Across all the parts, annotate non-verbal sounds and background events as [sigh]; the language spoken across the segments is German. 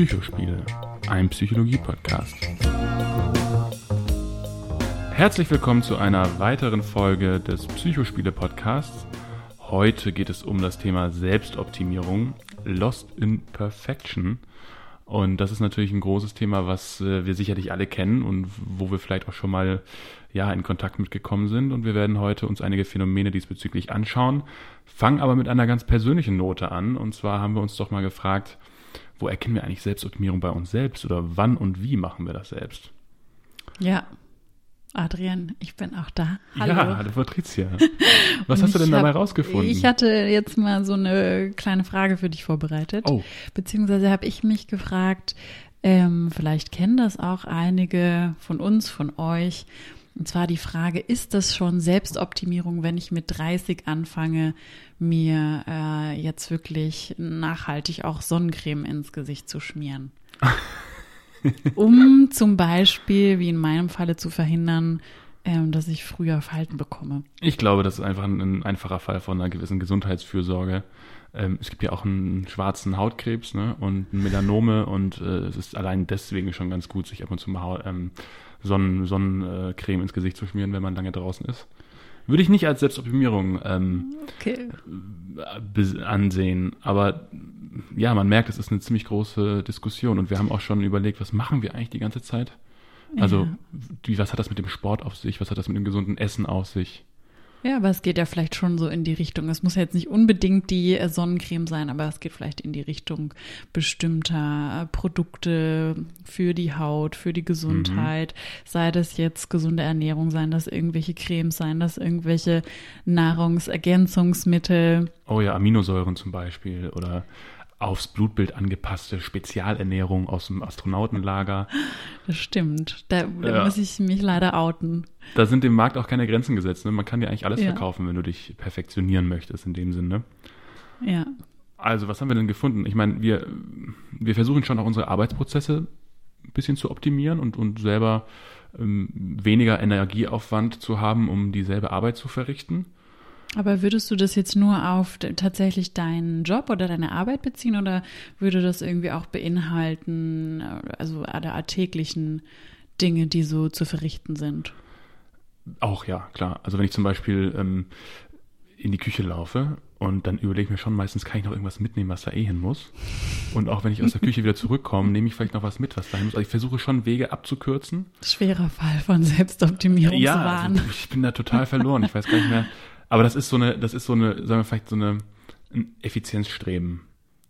Psychospiele, ein Psychologie-Podcast. Herzlich willkommen zu einer weiteren Folge des Psychospiele-Podcasts. Heute geht es um das Thema Selbstoptimierung, Lost in Perfection. Und das ist natürlich ein großes Thema, was äh, wir sicherlich alle kennen und wo wir vielleicht auch schon mal ja, in Kontakt mitgekommen sind. Und wir werden heute uns einige Phänomene diesbezüglich anschauen, fangen aber mit einer ganz persönlichen Note an. Und zwar haben wir uns doch mal gefragt, wo erkennen wir eigentlich Selbstoptimierung bei uns selbst oder wann und wie machen wir das selbst? Ja, Adrian, ich bin auch da. Hallo. Ja, hallo Patricia. [laughs] Was hast du denn dabei hab, rausgefunden? Ich hatte jetzt mal so eine kleine Frage für dich vorbereitet. Oh. Beziehungsweise habe ich mich gefragt, ähm, vielleicht kennen das auch einige von uns, von euch. Und zwar die Frage, ist das schon Selbstoptimierung, wenn ich mit 30 anfange, mir äh, jetzt wirklich nachhaltig auch Sonnencreme ins Gesicht zu schmieren? [laughs] um zum Beispiel, wie in meinem Falle, zu verhindern, ähm, dass ich früher Falten bekomme. Ich glaube, das ist einfach ein, ein einfacher Fall von einer gewissen Gesundheitsfürsorge. Ähm, es gibt ja auch einen schwarzen Hautkrebs ne, und Melanome und äh, es ist allein deswegen schon ganz gut, sich ab und zu mal ähm, Sonnen, Sonnencreme ins Gesicht zu schmieren, wenn man lange draußen ist. Würde ich nicht als Selbstoptimierung ähm, okay. ansehen, aber ja, man merkt, es ist eine ziemlich große Diskussion und wir haben auch schon überlegt, was machen wir eigentlich die ganze Zeit? Also, ja. wie, was hat das mit dem Sport auf sich? Was hat das mit dem gesunden Essen auf sich? Ja, aber es geht ja vielleicht schon so in die Richtung. Es muss ja jetzt nicht unbedingt die äh, Sonnencreme sein, aber es geht vielleicht in die Richtung bestimmter äh, Produkte für die Haut, für die Gesundheit. Mhm. Sei das jetzt gesunde Ernährung, seien das irgendwelche Cremes, seien das irgendwelche Nahrungsergänzungsmittel. Oh ja, Aminosäuren zum Beispiel oder aufs Blutbild angepasste Spezialernährung aus dem Astronautenlager. Das stimmt. Da, da ja. muss ich mich leider outen. Da sind dem Markt auch keine Grenzen gesetzt. Ne? Man kann dir eigentlich alles ja. verkaufen, wenn du dich perfektionieren möchtest, in dem Sinne. Ja. Also, was haben wir denn gefunden? Ich meine, wir, wir versuchen schon auch unsere Arbeitsprozesse ein bisschen zu optimieren und, und selber ähm, weniger Energieaufwand zu haben, um dieselbe Arbeit zu verrichten. Aber würdest du das jetzt nur auf tatsächlich deinen Job oder deine Arbeit beziehen oder würde das irgendwie auch beinhalten, also alle alltäglichen Dinge, die so zu verrichten sind? Auch ja, klar. Also wenn ich zum Beispiel ähm, in die Küche laufe und dann überlege ich mir schon, meistens kann ich noch irgendwas mitnehmen, was da eh hin muss. Und auch wenn ich aus der Küche wieder zurückkomme, nehme ich vielleicht noch was mit, was da hin muss. Also ich versuche schon Wege abzukürzen. Schwerer Fall von Selbstoptimierungswahn. Ja, also ich bin da total verloren. Ich weiß gar nicht mehr, aber das ist so eine, das ist so eine, sagen wir vielleicht so eine, ein Effizienzstreben.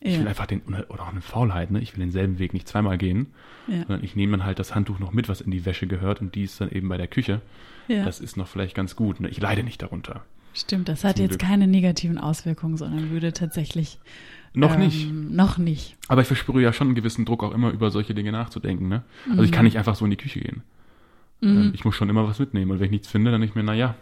Ja. Ich will einfach den, oder auch eine Faulheit, ne? Ich will denselben Weg nicht zweimal gehen, ja. sondern ich nehme dann halt das Handtuch noch mit, was in die Wäsche gehört und die ist dann eben bei der Küche. Ja. Das ist noch vielleicht ganz gut. Ne? Ich leide nicht darunter. Stimmt, das hat jetzt Glück. keine negativen Auswirkungen, sondern würde tatsächlich. Noch ähm, nicht. Noch nicht. Aber ich verspüre ja schon einen gewissen Druck, auch immer über solche Dinge nachzudenken. Ne? Also mhm. ich kann nicht einfach so in die Küche gehen. Mhm. Ähm, ich muss schon immer was mitnehmen. Und wenn ich nichts finde, dann denke ich mir, naja,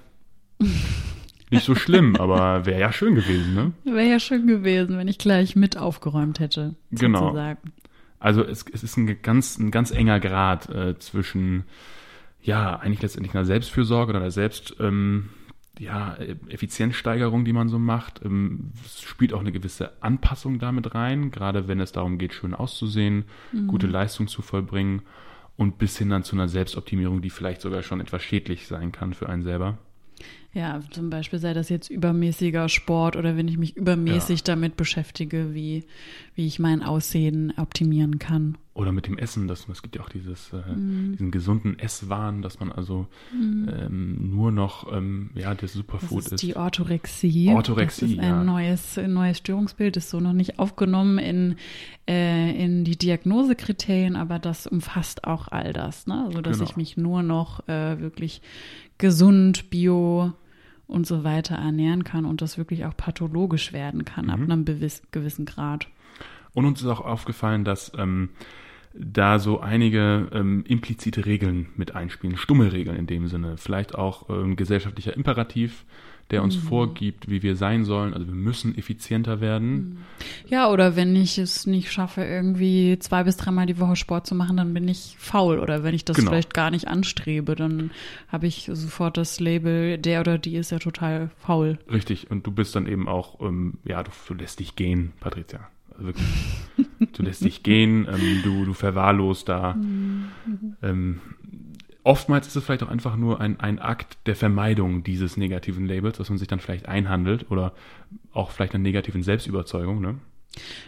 [laughs] nicht so schlimm, aber wäre ja schön gewesen, ne? Wäre ja schön gewesen, wenn ich gleich mit aufgeräumt hätte. Genau. Sozusagen. Also es, es ist ein ganz, ein ganz enger Grad äh, zwischen, ja, eigentlich letztendlich einer Selbstfürsorge oder einer Selbst, ähm, ja, Effizienzsteigerung, die man so macht. Ähm, es spielt auch eine gewisse Anpassung damit rein, gerade wenn es darum geht, schön auszusehen, mhm. gute Leistung zu vollbringen und bis hin dann zu einer Selbstoptimierung, die vielleicht sogar schon etwas schädlich sein kann für einen selber. Ja, zum Beispiel sei das jetzt übermäßiger Sport oder wenn ich mich übermäßig ja. damit beschäftige, wie, wie ich mein Aussehen optimieren kann. Oder mit dem Essen, das, es gibt ja auch dieses, äh, mm. diesen gesunden Esswahn, dass man also mm. ähm, nur noch ähm, ja, das Superfood das ist. Die Orthorexie. Orthorexie. Das ist ein ja. neues, ein neues Störungsbild, ist so noch nicht aufgenommen in, äh, in die Diagnosekriterien, aber das umfasst auch all das, ne? Also dass genau. ich mich nur noch äh, wirklich gesund, bio und so weiter ernähren kann und das wirklich auch pathologisch werden kann mhm. ab einem gewissen Grad. Und uns ist auch aufgefallen, dass ähm, da so einige ähm, implizite Regeln mit einspielen, stumme Regeln in dem Sinne, vielleicht auch ähm, gesellschaftlicher Imperativ, der uns mhm. vorgibt, wie wir sein sollen. Also wir müssen effizienter werden. Mhm. Ja, oder wenn ich es nicht schaffe, irgendwie zwei bis dreimal die Woche Sport zu machen, dann bin ich faul. Oder wenn ich das genau. vielleicht gar nicht anstrebe, dann habe ich sofort das Label, der oder die ist ja total faul. Richtig, und du bist dann eben auch, ähm, ja, du, du lässt dich gehen, Patricia. Also wirklich. [laughs] du lässt dich gehen, ähm, du, du verwahrlost da. Mhm. Ähm, oftmals ist es vielleicht auch einfach nur ein, ein Akt der Vermeidung dieses negativen Labels, dass man sich dann vielleicht einhandelt oder auch vielleicht einer negativen Selbstüberzeugung. Ne?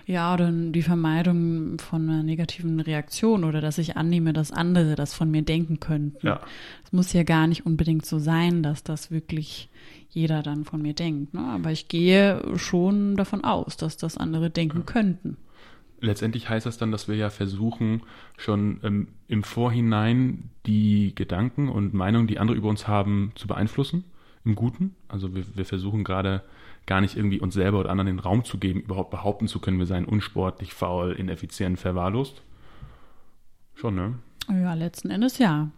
Ja, oder die Vermeidung von einer negativen Reaktion oder dass ich annehme, dass andere das von mir denken könnten. Ja. Es muss ja gar nicht unbedingt so sein, dass das wirklich jeder dann von mir denkt. Ne? Aber ich gehe schon davon aus, dass das andere denken ja. könnten. Letztendlich heißt das dann, dass wir ja versuchen, schon ähm, im Vorhinein die Gedanken und Meinungen, die andere über uns haben, zu beeinflussen, im Guten. Also wir, wir versuchen gerade gar nicht irgendwie uns selber oder anderen den Raum zu geben, überhaupt behaupten zu können, wir seien unsportlich, faul, ineffizient, verwahrlost. Schon, ne? Ja, letzten Endes ja.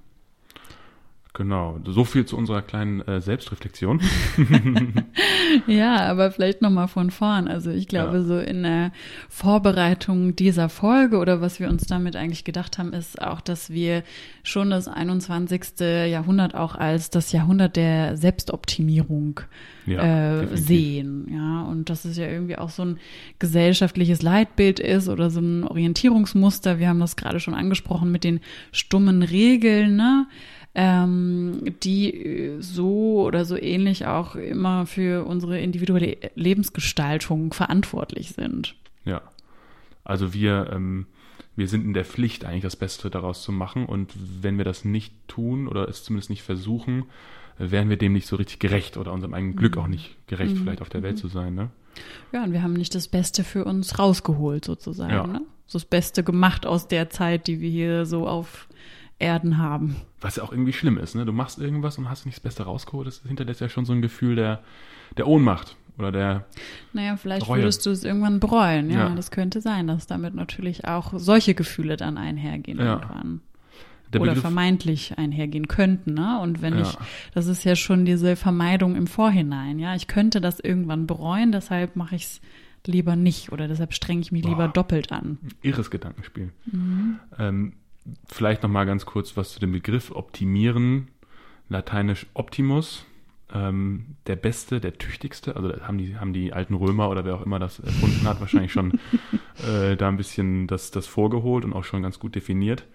Genau, so viel zu unserer kleinen äh, Selbstreflexion. [laughs] ja, aber vielleicht nochmal von vorn. Also ich glaube, ja. so in der Vorbereitung dieser Folge oder was wir uns damit eigentlich gedacht haben, ist auch, dass wir schon das 21. Jahrhundert auch als das Jahrhundert der Selbstoptimierung ja, äh, sehen. Ja, und dass es ja irgendwie auch so ein gesellschaftliches Leitbild ist oder so ein Orientierungsmuster. Wir haben das gerade schon angesprochen mit den stummen Regeln, ne? Ähm, die so oder so ähnlich auch immer für unsere individuelle Lebensgestaltung verantwortlich sind. Ja, also wir, ähm, wir sind in der Pflicht, eigentlich das Beste daraus zu machen. Und wenn wir das nicht tun oder es zumindest nicht versuchen, wären wir dem nicht so richtig gerecht oder unserem eigenen Glück auch nicht gerecht, mhm. vielleicht auf der Welt mhm. zu sein. Ne? Ja, und wir haben nicht das Beste für uns rausgeholt, sozusagen. Ja. Ne? Das Beste gemacht aus der Zeit, die wir hier so auf Erden haben. Was ja auch irgendwie schlimm ist, ne? Du machst irgendwas und hast nicht das Beste rausgeholt. Das hinterlässt ja schon so ein Gefühl der, der Ohnmacht oder der. Naja, vielleicht Reue. würdest du es irgendwann bereuen. Ja, ja, das könnte sein, dass damit natürlich auch solche Gefühle dann einhergehen ja. irgendwann. oder vermeintlich einhergehen könnten, ne? Und wenn ja. ich, das ist ja schon diese Vermeidung im Vorhinein, ja. Ich könnte das irgendwann bereuen, deshalb mache ich es lieber nicht oder deshalb strenge ich mich Boah. lieber doppelt an. Irres Gedankenspiel. Mhm. Ähm, vielleicht noch mal ganz kurz was zu dem Begriff optimieren. Lateinisch Optimus, ähm, der Beste, der Tüchtigste. Also haben die, haben die alten Römer oder wer auch immer das erfunden hat, wahrscheinlich schon [laughs] äh, da ein bisschen das, das vorgeholt und auch schon ganz gut definiert.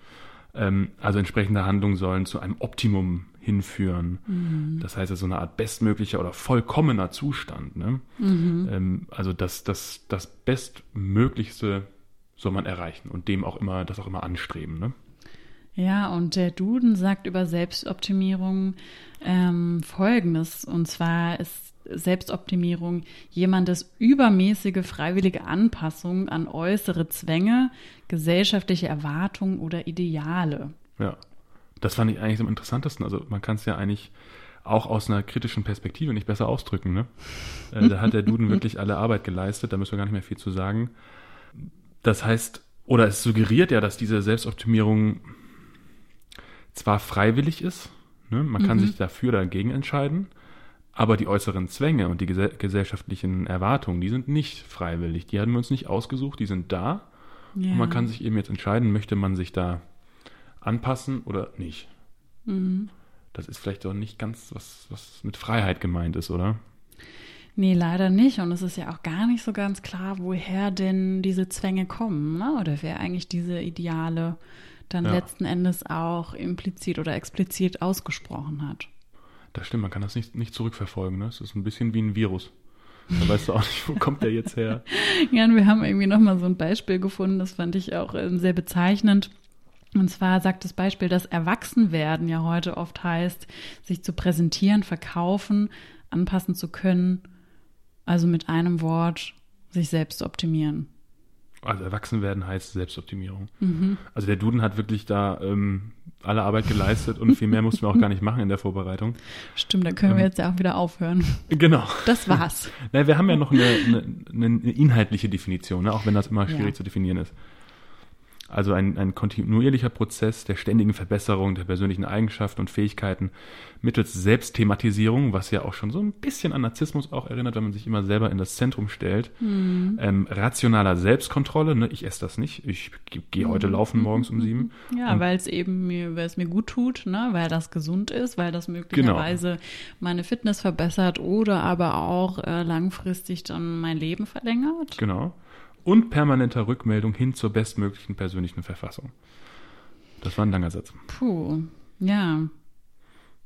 Ähm, also entsprechende Handlungen sollen zu einem Optimum hinführen. Mhm. Das heißt, so eine Art bestmöglicher oder vollkommener Zustand. Ne? Mhm. Ähm, also das, das, das Bestmöglichste soll man erreichen und dem auch immer, das auch immer anstreben. Ne? Ja, und der Duden sagt über Selbstoptimierung ähm, Folgendes. Und zwar ist Selbstoptimierung jemandes übermäßige freiwillige Anpassung an äußere Zwänge, gesellschaftliche Erwartungen oder Ideale. Ja, das fand ich eigentlich am interessantesten. Also man kann es ja eigentlich auch aus einer kritischen Perspektive nicht besser ausdrücken. Ne? Äh, da hat der Duden [laughs] wirklich alle Arbeit geleistet, da müssen wir gar nicht mehr viel zu sagen. Das heißt, oder es suggeriert ja, dass diese Selbstoptimierung zwar freiwillig ist, ne? man kann mhm. sich dafür oder dagegen entscheiden, aber die äußeren Zwänge und die ges gesellschaftlichen Erwartungen, die sind nicht freiwillig. Die haben wir uns nicht ausgesucht, die sind da. Ja. Und man kann sich eben jetzt entscheiden, möchte man sich da anpassen oder nicht. Mhm. Das ist vielleicht auch nicht ganz, was, was mit Freiheit gemeint ist, oder? Nee, leider nicht. Und es ist ja auch gar nicht so ganz klar, woher denn diese Zwänge kommen, ne? oder wer eigentlich diese Ideale dann ja. letzten Endes auch implizit oder explizit ausgesprochen hat. Das stimmt, man kann das nicht, nicht zurückverfolgen. Ne? Es ist ein bisschen wie ein Virus. Da weißt du auch nicht, wo kommt der jetzt her. [laughs] ja, und wir haben irgendwie nochmal so ein Beispiel gefunden, das fand ich auch äh, sehr bezeichnend. Und zwar sagt das Beispiel, dass Erwachsenwerden ja heute oft heißt, sich zu präsentieren, verkaufen, anpassen zu können also mit einem Wort sich selbst optimieren. Also erwachsen werden heißt Selbstoptimierung. Mhm. Also der Duden hat wirklich da ähm, alle Arbeit geleistet und viel mehr mussten wir auch gar nicht machen in der Vorbereitung. Stimmt, da können ähm, wir jetzt ja auch wieder aufhören. Genau. Das war's. Na, wir haben ja noch eine, eine, eine inhaltliche Definition, ne? auch wenn das immer schwierig ja. zu definieren ist. Also ein, ein kontinuierlicher Prozess der ständigen Verbesserung der persönlichen Eigenschaften und Fähigkeiten mittels Selbstthematisierung, was ja auch schon so ein bisschen an Narzissmus auch erinnert, wenn man sich immer selber in das Zentrum stellt. Mhm. Ähm, rationaler Selbstkontrolle, ne? ich esse das nicht, ich gehe heute mhm. laufen morgens um sieben. Ja, weil es eben mir, weil es mir gut tut, ne? weil das gesund ist, weil das möglicherweise genau. meine Fitness verbessert oder aber auch äh, langfristig dann mein Leben verlängert. Genau. Und permanenter Rückmeldung hin zur bestmöglichen persönlichen Verfassung. Das war ein langer Satz. Puh, ja.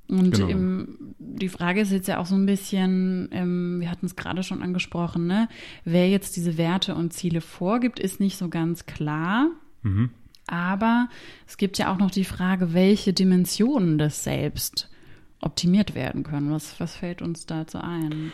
Und genau. im, die Frage ist jetzt ja auch so ein bisschen, ähm, wir hatten es gerade schon angesprochen, ne? wer jetzt diese Werte und Ziele vorgibt, ist nicht so ganz klar. Mhm. Aber es gibt ja auch noch die Frage, welche Dimensionen des Selbst optimiert werden können. Was, was fällt uns dazu ein?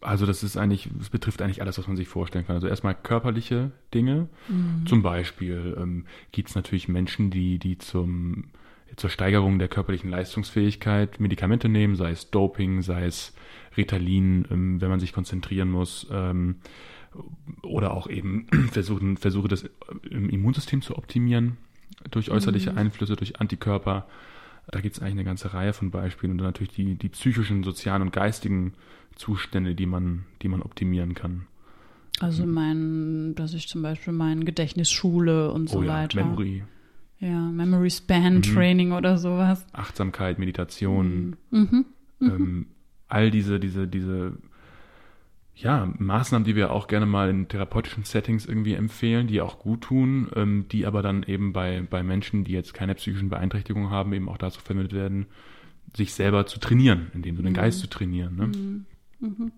Also das ist eigentlich, es betrifft eigentlich alles, was man sich vorstellen kann. Also erstmal körperliche Dinge. Mhm. Zum Beispiel ähm, gibt es natürlich Menschen, die, die zum zur Steigerung der körperlichen Leistungsfähigkeit Medikamente nehmen, sei es Doping, sei es Ritalin, ähm, wenn man sich konzentrieren muss, ähm, oder auch eben [clears throat] versuchen, Versuche, das Immunsystem zu optimieren durch äußerliche mhm. Einflüsse, durch Antikörper. Da gibt es eigentlich eine ganze Reihe von Beispielen und dann natürlich die, die psychischen, sozialen und geistigen Zustände, die man, die man optimieren kann. Also mein, dass ich zum Beispiel mein Gedächtnis schule und so oh ja, weiter. Memory. Ja, Memory Span mhm. Training oder sowas. Achtsamkeit, Meditation. Mhm. Mhm. mhm. Ähm, all diese, diese, diese ja, Maßnahmen, die wir auch gerne mal in therapeutischen Settings irgendwie empfehlen, die auch gut tun, ähm, die aber dann eben bei, bei Menschen, die jetzt keine psychischen Beeinträchtigungen haben, eben auch dazu vermittelt werden, sich selber zu trainieren, indem so den mhm. Geist zu trainieren. Ne? Mhm. Mhm.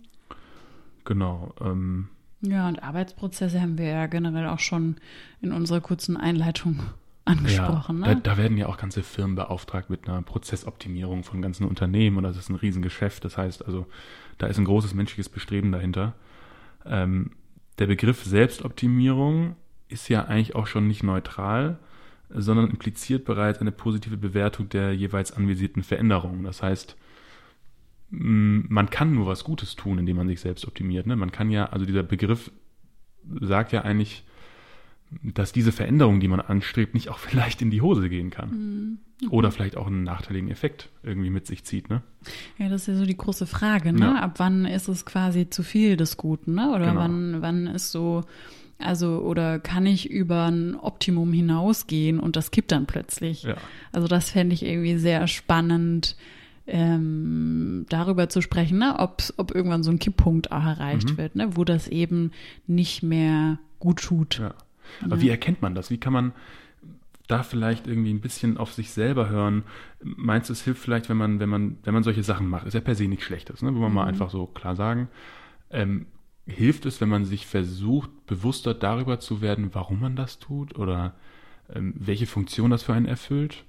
Genau. Ähm, ja, und Arbeitsprozesse haben wir ja generell auch schon in unserer kurzen Einleitung [laughs] angesprochen. Ja, ne? da, da, werden ja auch ganze Firmen beauftragt mit einer Prozessoptimierung von ganzen Unternehmen und das ist ein Riesengeschäft. Das heißt also, da ist ein großes menschliches Bestreben dahinter. Ähm, der Begriff Selbstoptimierung ist ja eigentlich auch schon nicht neutral, sondern impliziert bereits eine positive Bewertung der jeweils anvisierten Veränderungen. Das heißt, man kann nur was Gutes tun, indem man sich selbst optimiert. Ne? Man kann ja, also dieser Begriff sagt ja eigentlich, dass diese Veränderung, die man anstrebt, nicht auch [laughs] vielleicht in die Hose gehen kann. Mhm. Oder vielleicht auch einen nachteiligen Effekt irgendwie mit sich zieht, ne? Ja, das ist ja so die große Frage, ne? Ja. Ab wann ist es quasi zu viel des Guten, ne? Oder genau. wann, wann ist so, also, oder kann ich über ein Optimum hinausgehen und das kippt dann plötzlich? Ja. Also, das fände ich irgendwie sehr spannend, ähm, darüber zu sprechen, ne? ob, ob irgendwann so ein Kipppunkt auch erreicht mhm. wird, ne? Wo das eben nicht mehr gut tut. Ja. Aber ja. wie erkennt man das? Wie kann man da vielleicht irgendwie ein bisschen auf sich selber hören? Meinst du, es hilft vielleicht, wenn man, wenn man, wenn man solche Sachen macht? Ist ja per se nichts Schlechtes, ne? Will man mhm. mal einfach so klar sagen. Ähm, hilft es, wenn man sich versucht, bewusster darüber zu werden, warum man das tut oder ähm, welche Funktion das für einen erfüllt?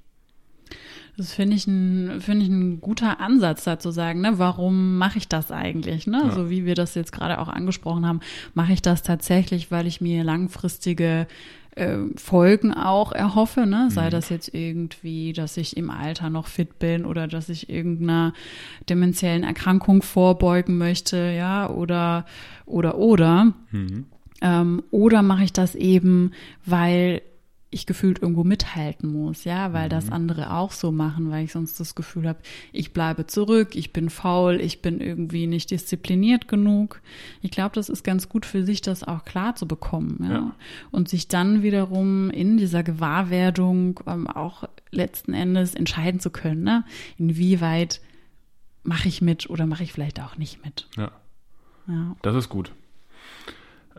Das finde ich ein, finde ich ein guter Ansatz, da zu sagen, ne, warum mache ich das eigentlich? Ne? Ja. So wie wir das jetzt gerade auch angesprochen haben, mache ich das tatsächlich, weil ich mir langfristige äh, Folgen auch erhoffe, ne? Sei mhm. das jetzt irgendwie, dass ich im Alter noch fit bin oder dass ich irgendeiner dementiellen Erkrankung vorbeugen möchte, ja, oder oder oder. Mhm. Ähm, oder mache ich das eben, weil ich gefühlt irgendwo mithalten muss, ja, weil mhm. das andere auch so machen, weil ich sonst das Gefühl habe, ich bleibe zurück, ich bin faul, ich bin irgendwie nicht diszipliniert genug. Ich glaube, das ist ganz gut für sich, das auch klar zu bekommen, ja. ja. Und sich dann wiederum in dieser Gewahrwerdung ähm, auch letzten Endes entscheiden zu können, ne? inwieweit mache ich mit oder mache ich vielleicht auch nicht mit. Ja. ja. Das ist gut.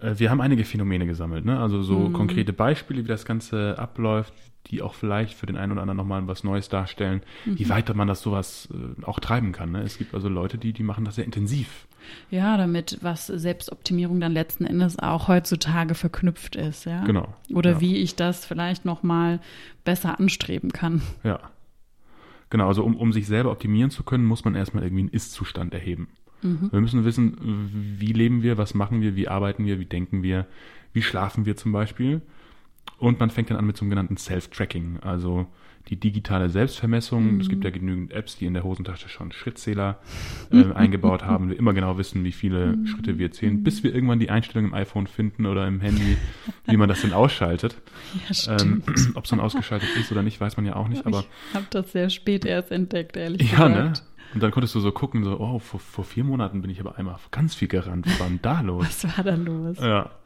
Äh, wir haben einige Phänomene gesammelt, ne? also so mhm. konkrete Beispiele, wie das Ganze abläuft, die auch vielleicht für den einen oder anderen nochmal was Neues darstellen, mhm. wie weiter man das sowas äh, auch treiben kann. Ne? Es gibt also Leute, die, die machen das sehr intensiv. Ja, damit was Selbstoptimierung dann letzten Endes auch heutzutage verknüpft ist, ja. Genau. Oder ja. wie ich das vielleicht nochmal besser anstreben kann. Ja. Genau, also um, um sich selber optimieren zu können, muss man erstmal irgendwie einen Ist-Zustand erheben. Mhm. Wir müssen wissen, wie leben wir, was machen wir, wie arbeiten wir, wie denken wir, wie schlafen wir zum Beispiel. Und man fängt dann an mit so einem genannten Self-Tracking, also die digitale Selbstvermessung. Mhm. Es gibt ja genügend Apps, die in der Hosentasche schon Schrittzähler äh, [laughs] eingebaut haben. Wir immer genau wissen, wie viele mhm. Schritte wir zählen, bis wir irgendwann die Einstellung im iPhone finden oder im Handy, wie man das denn ausschaltet. [laughs] Ja, ähm, [clears throat] Ob es dann ausgeschaltet ist oder nicht, weiß man ja auch nicht. Aber ich habe das sehr spät erst entdeckt, ehrlich ja, gesagt. Ne? Und dann konntest du so gucken, so, oh, vor, vor vier Monaten bin ich aber einmal ganz viel gerannt. Was war denn da los? [laughs] Was war da los? Ja. [laughs]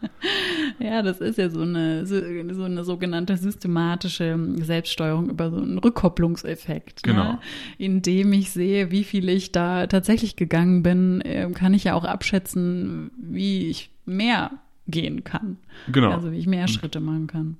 Ja, das ist ja so eine, so eine sogenannte systematische Selbststeuerung über so einen Rückkopplungseffekt. Ne? Genau. Ne? Indem ich sehe, wie viel ich da tatsächlich gegangen bin, ähm, kann ich ja auch abschätzen, wie ich mehr gehen kann. Genau. Also wie ich mehr Schritte machen kann.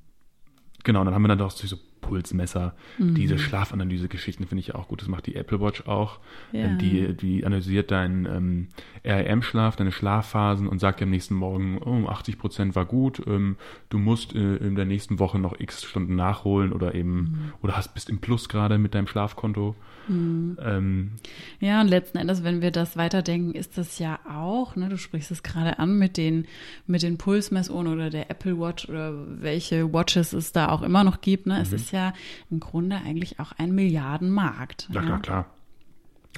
Genau, und dann haben wir dann doch so Pulsmesser, mhm. diese Schlafanalyse-Geschichten finde ich auch gut. Das macht die Apple Watch auch. Ja. Die, die analysiert deinen ähm, REM-Schlaf, deine Schlafphasen und sagt dir am nächsten Morgen, oh, 80 Prozent war gut, ähm, du musst äh, in der nächsten Woche noch x Stunden nachholen oder eben, mhm. oder hast bist im Plus gerade mit deinem Schlafkonto. Mhm. Ähm, ja, und letzten Endes, wenn wir das weiterdenken, ist das ja auch, ne, du sprichst es gerade an mit den, mit den Pulsmessuhren oder der Apple Watch oder welche Watches es da auch immer noch gibt. Ne? Es mhm. ist ja im Grunde eigentlich auch ein Milliardenmarkt. Ja, ja. klar, klar.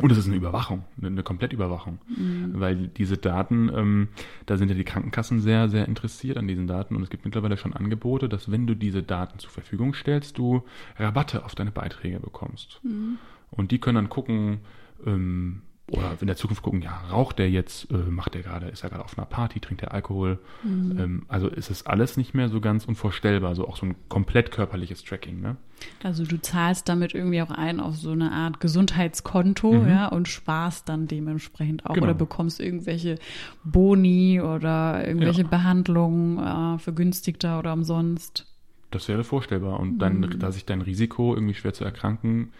Und es ist eine Überwachung, eine, Komplettüberwachung. Mhm. Weil diese Daten, ähm, da sind ja die Krankenkassen sehr, sehr interessiert an diesen Daten. Und es gibt mittlerweile schon Angebote, dass wenn du diese Daten zur Verfügung stellst, du Rabatte auf deine Beiträge bekommst. Mhm. Und die können dann gucken, ähm, oder in der Zukunft gucken, ja, raucht der jetzt, äh, macht der gerade, ist er gerade auf einer Party, trinkt er Alkohol. Mhm. Ähm, also ist es alles nicht mehr so ganz unvorstellbar, so auch so ein komplett körperliches Tracking, ne? Also du zahlst damit irgendwie auch ein auf so eine Art Gesundheitskonto, mhm. ja, und sparst dann dementsprechend auch genau. oder bekommst irgendwelche Boni oder irgendwelche ja. Behandlungen äh, vergünstigter oder umsonst. Das wäre vorstellbar. Und dann, mhm. da sich dein Risiko, irgendwie schwer zu erkranken,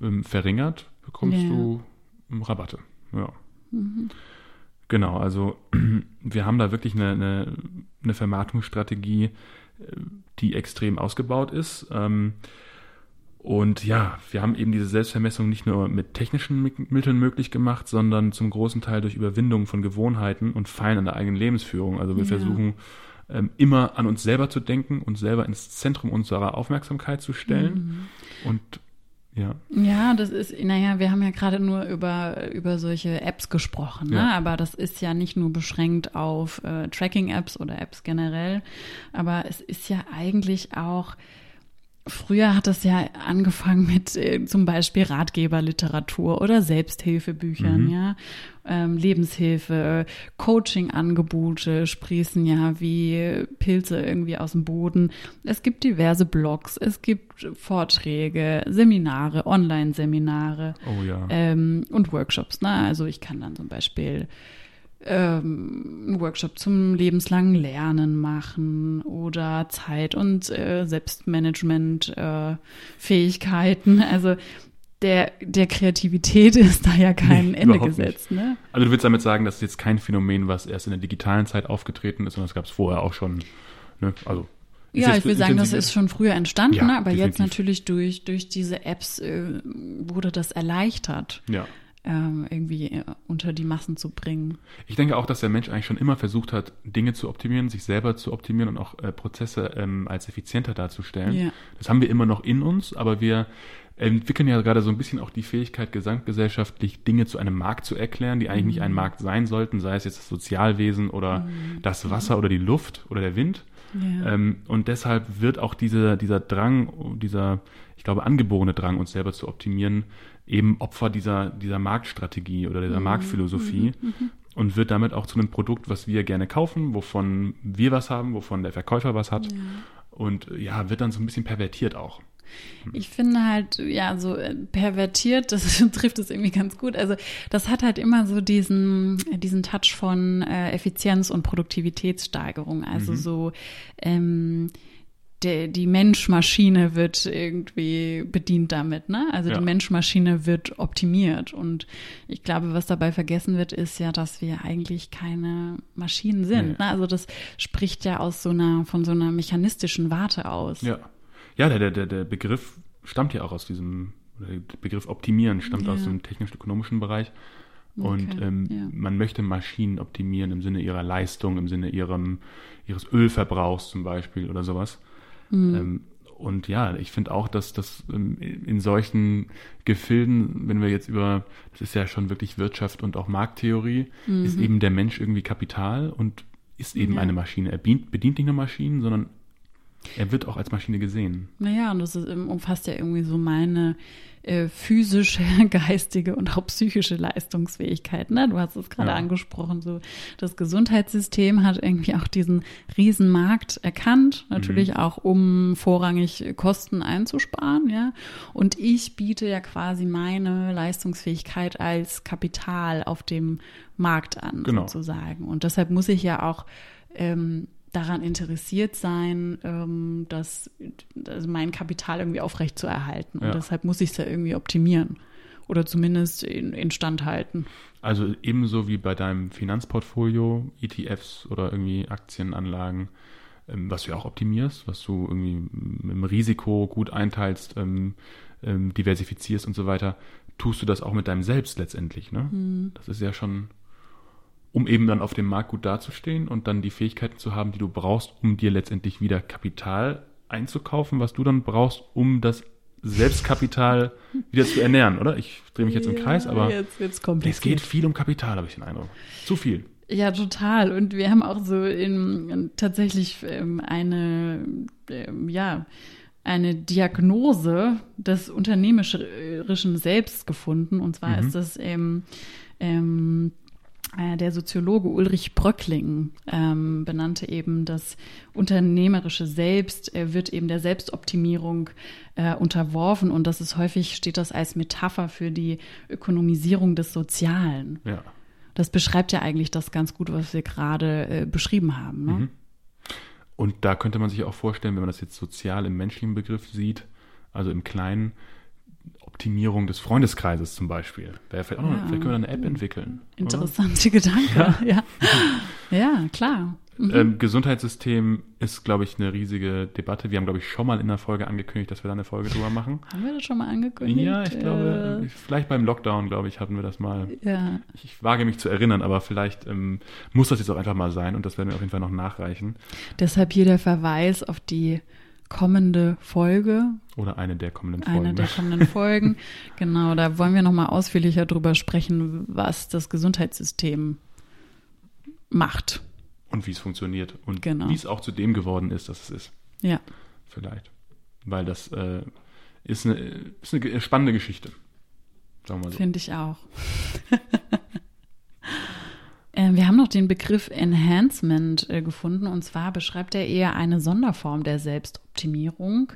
ähm, verringert, bekommst ja. du Rabatte. Ja. Mhm. Genau, also [clears throat] wir haben da wirklich eine, eine, eine Vermarktungsstrategie, äh, die extrem ausgebaut ist. Ähm, und ja, wir haben eben diese Selbstvermessung nicht nur mit technischen Mitteln möglich gemacht, sondern zum großen Teil durch Überwindung von Gewohnheiten und Feilen an der eigenen Lebensführung. Also wir ja. versuchen immer an uns selber zu denken, uns selber ins Zentrum unserer Aufmerksamkeit zu stellen mhm. und ja. Ja, das ist, naja, wir haben ja gerade nur über, über solche Apps gesprochen, ne? Ja. aber das ist ja nicht nur beschränkt auf äh, Tracking-Apps oder Apps generell, aber es ist ja eigentlich auch Früher hat es ja angefangen mit äh, zum Beispiel Ratgeberliteratur oder Selbsthilfebüchern, mhm. ja. Ähm, Lebenshilfe, Coaching-Angebote sprießen ja wie Pilze irgendwie aus dem Boden. Es gibt diverse Blogs, es gibt Vorträge, Seminare, Online-Seminare oh, ja. ähm, und Workshops. Ne? Also ich kann dann zum Beispiel ähm, einen Workshop zum lebenslangen Lernen machen oder Zeit- und äh, Selbstmanagement-Fähigkeiten. Äh, also der, der Kreativität [laughs] ist da ja kein nee, Ende gesetzt. Ne? Also du willst damit sagen, das ist jetzt kein Phänomen, was erst in der digitalen Zeit aufgetruten ist, sondern das gab es vorher auch schon. Ne? Also ja, ich will sagen, das ist schon früher entstanden, ja, aber definitiv. jetzt natürlich durch, durch diese Apps äh, wurde das erleichtert. Ja irgendwie äh, unter die Massen zu bringen. Ich denke auch, dass der Mensch eigentlich schon immer versucht hat, Dinge zu optimieren, sich selber zu optimieren und auch äh, Prozesse ähm, als effizienter darzustellen. Ja. Das haben wir immer noch in uns, aber wir entwickeln ja gerade so ein bisschen auch die Fähigkeit, gesamtgesellschaftlich Dinge zu einem Markt zu erklären, die eigentlich mhm. nicht ein. Markt sein sollten, sei es jetzt das Sozialwesen oder mhm. das Wasser oder die Luft oder der Wind. Ja. Ähm, und deshalb wird auch diese, dieser Drang, dieser, ich glaube, angeborene Drang, uns selber zu optimieren, eben Opfer dieser, dieser Marktstrategie oder dieser mhm. Marktphilosophie mhm. mhm. und wird damit auch zu einem Produkt, was wir gerne kaufen, wovon wir was haben, wovon der Verkäufer was hat. Ja. Und ja, wird dann so ein bisschen pervertiert auch. Ich finde halt, ja, so äh, pervertiert, das [laughs] trifft es irgendwie ganz gut. Also das hat halt immer so diesen, diesen Touch von äh, Effizienz und Produktivitätssteigerung. Also mhm. so ähm, der, die Mensch-Maschine wird irgendwie bedient damit, ne? Also ja. die Mensch-Maschine wird optimiert. Und ich glaube, was dabei vergessen wird, ist ja, dass wir eigentlich keine Maschinen sind. Nee. Ne? Also das spricht ja aus so einer, von so einer mechanistischen Warte aus. Ja. Ja, der, der, der Begriff stammt ja auch aus diesem, der Begriff optimieren stammt ja. aus dem technisch-ökonomischen Bereich. Und okay, ähm, ja. man möchte Maschinen optimieren im Sinne ihrer Leistung, im Sinne ihrem, ihres Ölverbrauchs zum Beispiel oder sowas. Mhm. Ähm, und ja, ich finde auch, dass das ähm, in solchen Gefilden, wenn wir jetzt über, das ist ja schon wirklich Wirtschaft und auch Markttheorie, mhm. ist eben der Mensch irgendwie Kapital und ist eben ja. eine Maschine. Er bedient, bedient nicht nur Maschinen, sondern er wird auch als Maschine gesehen. Naja, und das ist, umfasst ja irgendwie so meine äh, physische, [laughs] geistige und auch psychische Leistungsfähigkeit. Ne? Du hast es gerade ja. angesprochen, so das Gesundheitssystem hat irgendwie auch diesen Riesenmarkt erkannt, natürlich mhm. auch um vorrangig Kosten einzusparen, ja. Und ich biete ja quasi meine Leistungsfähigkeit als Kapital auf dem Markt an, genau. sozusagen. Und deshalb muss ich ja auch ähm, daran interessiert sein, ähm, das, also mein Kapital irgendwie aufrecht zu erhalten. Und ja. deshalb muss ich es ja irgendwie optimieren oder zumindest in, instand halten. Also ebenso wie bei deinem Finanzportfolio, ETFs oder irgendwie Aktienanlagen, ähm, was du ja auch optimierst, was du irgendwie im Risiko gut einteilst, ähm, ähm, diversifizierst und so weiter, tust du das auch mit deinem Selbst letztendlich. Ne? Mhm. Das ist ja schon um eben dann auf dem Markt gut dazustehen und dann die Fähigkeiten zu haben, die du brauchst, um dir letztendlich wieder Kapital einzukaufen, was du dann brauchst, um das Selbstkapital [laughs] wieder zu ernähren, oder? Ich drehe mich jetzt im Kreis, aber jetzt, jetzt es geht viel um Kapital, habe ich den Eindruck. Zu viel. Ja, total. Und wir haben auch so in, tatsächlich ähm, eine, ähm, ja, eine Diagnose des unternehmerischen Selbst gefunden. Und zwar mhm. ist das ähm, ähm, äh, der Soziologe Ulrich Bröckling ähm, benannte eben das unternehmerische Selbst äh, wird eben der Selbstoptimierung äh, unterworfen und das ist häufig steht das als Metapher für die Ökonomisierung des Sozialen. Ja. Das beschreibt ja eigentlich das ganz gut, was wir gerade äh, beschrieben haben. Ne? Mhm. Und da könnte man sich auch vorstellen, wenn man das jetzt sozial im menschlichen Begriff sieht, also im Kleinen, Optimierung des Freundeskreises zum Beispiel. Wäre vielleicht, auch noch, ja. vielleicht können wir eine App entwickeln. Interessante [laughs] Gedanke, ja. ja. ja. klar. Mhm. Ähm, Gesundheitssystem ist, glaube ich, eine riesige Debatte. Wir haben, glaube ich, schon mal in der Folge angekündigt, dass wir da eine Folge drüber machen. Haben wir das schon mal angekündigt? Ja, ich glaube, äh, vielleicht beim Lockdown, glaube ich, hatten wir das mal. Ja. Ich, ich wage mich zu erinnern, aber vielleicht ähm, muss das jetzt auch einfach mal sein und das werden wir auf jeden Fall noch nachreichen. Deshalb hier der Verweis auf die kommende Folge. Oder eine der kommenden Folgen. Eine der kommenden [laughs] Folgen. genau, da wollen wir nochmal ausführlicher drüber sprechen, was das Gesundheitssystem macht. Und wie es funktioniert. Und genau. wie es auch zu dem geworden ist, dass es ist. Ja. Vielleicht. Weil das äh, ist, eine, ist eine spannende Geschichte. Sagen wir mal so. Finde ich auch. [laughs] Äh, wir haben noch den Begriff Enhancement äh, gefunden und zwar beschreibt er eher eine Sonderform der Selbstoptimierung.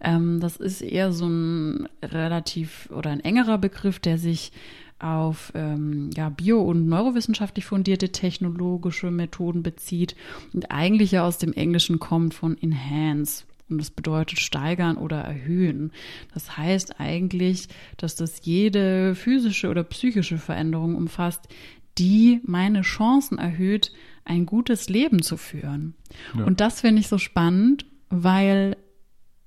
Ähm, das ist eher so ein relativ oder ein engerer Begriff, der sich auf ähm, ja, bio- und neurowissenschaftlich fundierte technologische Methoden bezieht und eigentlich ja aus dem Englischen kommt von Enhance. Und das bedeutet steigern oder erhöhen. Das heißt eigentlich, dass das jede physische oder psychische Veränderung umfasst, die meine Chancen erhöht, ein gutes Leben zu führen. Ja. Und das finde ich so spannend, weil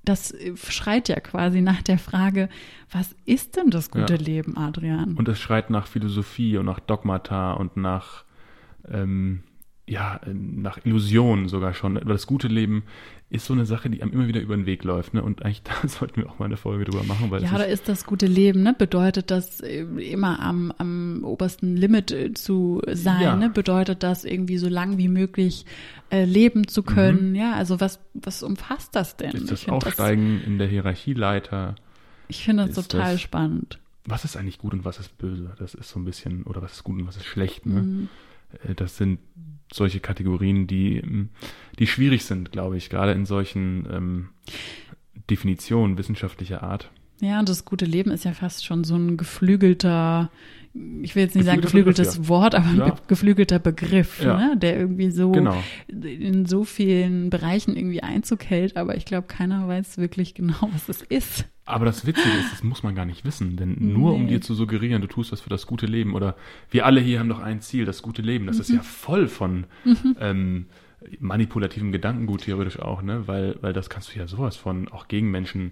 das schreit ja quasi nach der Frage, was ist denn das gute ja. Leben, Adrian? Und es schreit nach Philosophie und nach Dogmata und nach ähm, ja, nach Illusionen sogar schon. Das gute Leben ist so eine Sache, die einem immer wieder über den Weg läuft. Ne? Und eigentlich [laughs] da sollten wir auch mal eine Folge drüber machen. Weil ja, da ist das gute Leben, ne? Bedeutet das äh, immer am, am obersten Limit äh, zu sein, ja. ne? Bedeutet das irgendwie so lang wie möglich äh, leben zu können? Mhm. Ja, also was, was umfasst das denn? Ist das Aufsteigen das, in der Hierarchieleiter? Ich finde das total das, spannend. Was ist eigentlich gut und was ist böse? Das ist so ein bisschen, oder was ist gut und was ist schlecht, ne? Mhm. Äh, das sind solche Kategorien, die, ähm, die schwierig sind, glaube ich, gerade in solchen ähm, Definitionen wissenschaftlicher Art. Ja, und das gute Leben ist ja fast schon so ein geflügelter, ich will jetzt nicht sagen geflügeltes Begriff, ja. Wort, aber ja. ein geflügelter Begriff, ja. ne? der irgendwie so genau. in so vielen Bereichen irgendwie Einzug hält, aber ich glaube, keiner weiß wirklich genau, was es ist. Aber das Witzige ist, das muss man gar nicht wissen, denn nur nee. um dir zu suggerieren, du tust was für das gute Leben oder wir alle hier haben doch ein Ziel, das gute Leben, das mhm. ist ja voll von mhm. ähm, manipulativem Gedankengut theoretisch auch, ne? Weil, weil das kannst du ja sowas von auch gegen Menschen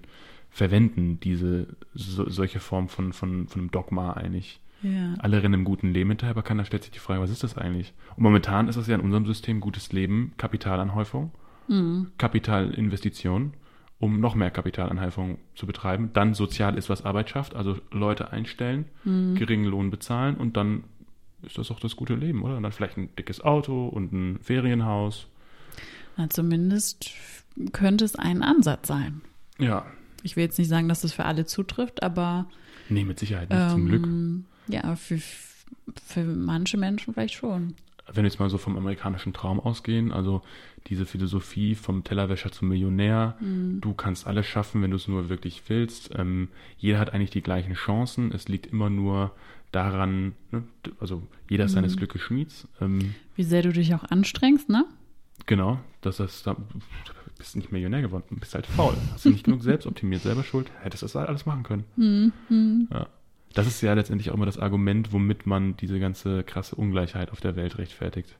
verwenden, diese so, solche Form von, von, von einem Dogma eigentlich. Ja. Alle rennen im guten Leben hinterher, aber keiner stellt sich die Frage, was ist das eigentlich? Und momentan ist das ja in unserem System gutes Leben, Kapitalanhäufung, mhm. Kapitalinvestition um noch mehr Kapitalanhäufung zu betreiben. Dann sozial ist, was Arbeit schafft, also Leute einstellen, mhm. geringen Lohn bezahlen und dann ist das auch das gute Leben, oder? Und dann vielleicht ein dickes Auto und ein Ferienhaus. Na, zumindest könnte es ein Ansatz sein. Ja. Ich will jetzt nicht sagen, dass das für alle zutrifft, aber. Nee, mit Sicherheit nicht, ähm, zum Glück. Ja, für, für manche Menschen vielleicht schon wenn wir jetzt mal so vom amerikanischen Traum ausgehen, also diese Philosophie vom Tellerwäscher zum Millionär, mhm. du kannst alles schaffen, wenn du es nur wirklich willst. Ähm, jeder hat eigentlich die gleichen Chancen. Es liegt immer nur daran, ne, also jeder ist mhm. seines Glückes Schmieds. Ähm, Wie sehr du dich auch anstrengst, ne? Genau, dass das da, du bist nicht Millionär geworden, du bist halt faul. Hast du nicht genug [laughs] selbst optimiert, selber schuld, hättest das alles machen können. Mhm. Ja. Das ist ja letztendlich auch immer das Argument, womit man diese ganze krasse Ungleichheit auf der Welt rechtfertigt.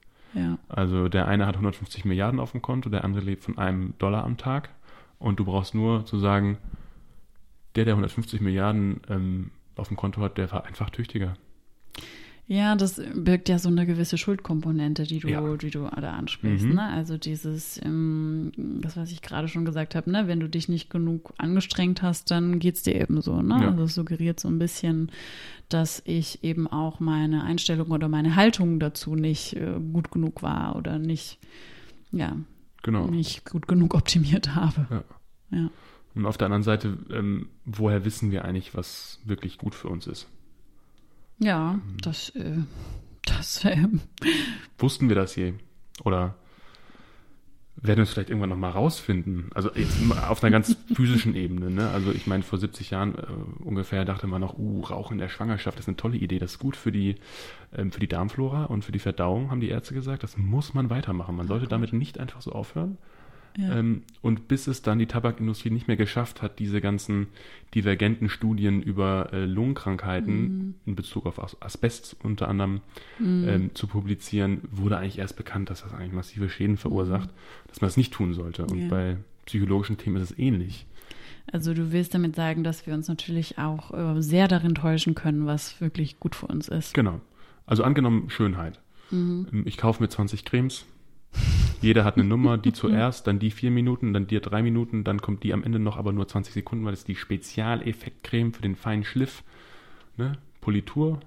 Also der eine hat 150 Milliarden auf dem Konto, der andere lebt von einem Dollar am Tag und du brauchst nur zu sagen, der, der 150 Milliarden ähm, auf dem Konto hat, der war einfach tüchtiger. Ja, das birgt ja so eine gewisse Schuldkomponente, die du, ja. die du da ansprichst. Mhm. Ne? Also dieses, ähm, das was ich gerade schon gesagt habe, ne? wenn du dich nicht genug angestrengt hast, dann geht's dir eben so. Ne? Ja. Also es suggeriert so ein bisschen, dass ich eben auch meine Einstellung oder meine Haltung dazu nicht äh, gut genug war oder nicht, ja, genau. nicht gut genug optimiert habe. Ja. ja. Und auf der anderen Seite, ähm, woher wissen wir eigentlich, was wirklich gut für uns ist? Ja, das, äh, das äh, Wussten wir das je? Oder werden wir es vielleicht irgendwann nochmal rausfinden? Also auf einer ganz [laughs] physischen Ebene. Ne? Also ich meine, vor 70 Jahren äh, ungefähr dachte man noch, uh, Rauchen in der Schwangerschaft, das ist eine tolle Idee, das ist gut für die, ähm, für die Darmflora und für die Verdauung, haben die Ärzte gesagt. Das muss man weitermachen. Man sollte damit nicht einfach so aufhören. Ähm, und bis es dann die Tabakindustrie nicht mehr geschafft hat, diese ganzen divergenten Studien über äh, Lungenkrankheiten mhm. in Bezug auf Asbest unter anderem mhm. ähm, zu publizieren, wurde eigentlich erst bekannt, dass das eigentlich massive Schäden verursacht, mhm. dass man das nicht tun sollte. Und ja. bei psychologischen Themen ist es ähnlich. Also du willst damit sagen, dass wir uns natürlich auch äh, sehr darin täuschen können, was wirklich gut für uns ist. Genau. Also angenommen Schönheit. Mhm. Ähm, ich kaufe mir 20 Cremes, jeder hat eine [laughs] Nummer, die zuerst, dann die vier Minuten, dann die drei Minuten, dann kommt die am Ende noch, aber nur 20 Sekunden, weil das ist die Spezialeffektcreme für den feinen Schliff. Ne? Politur.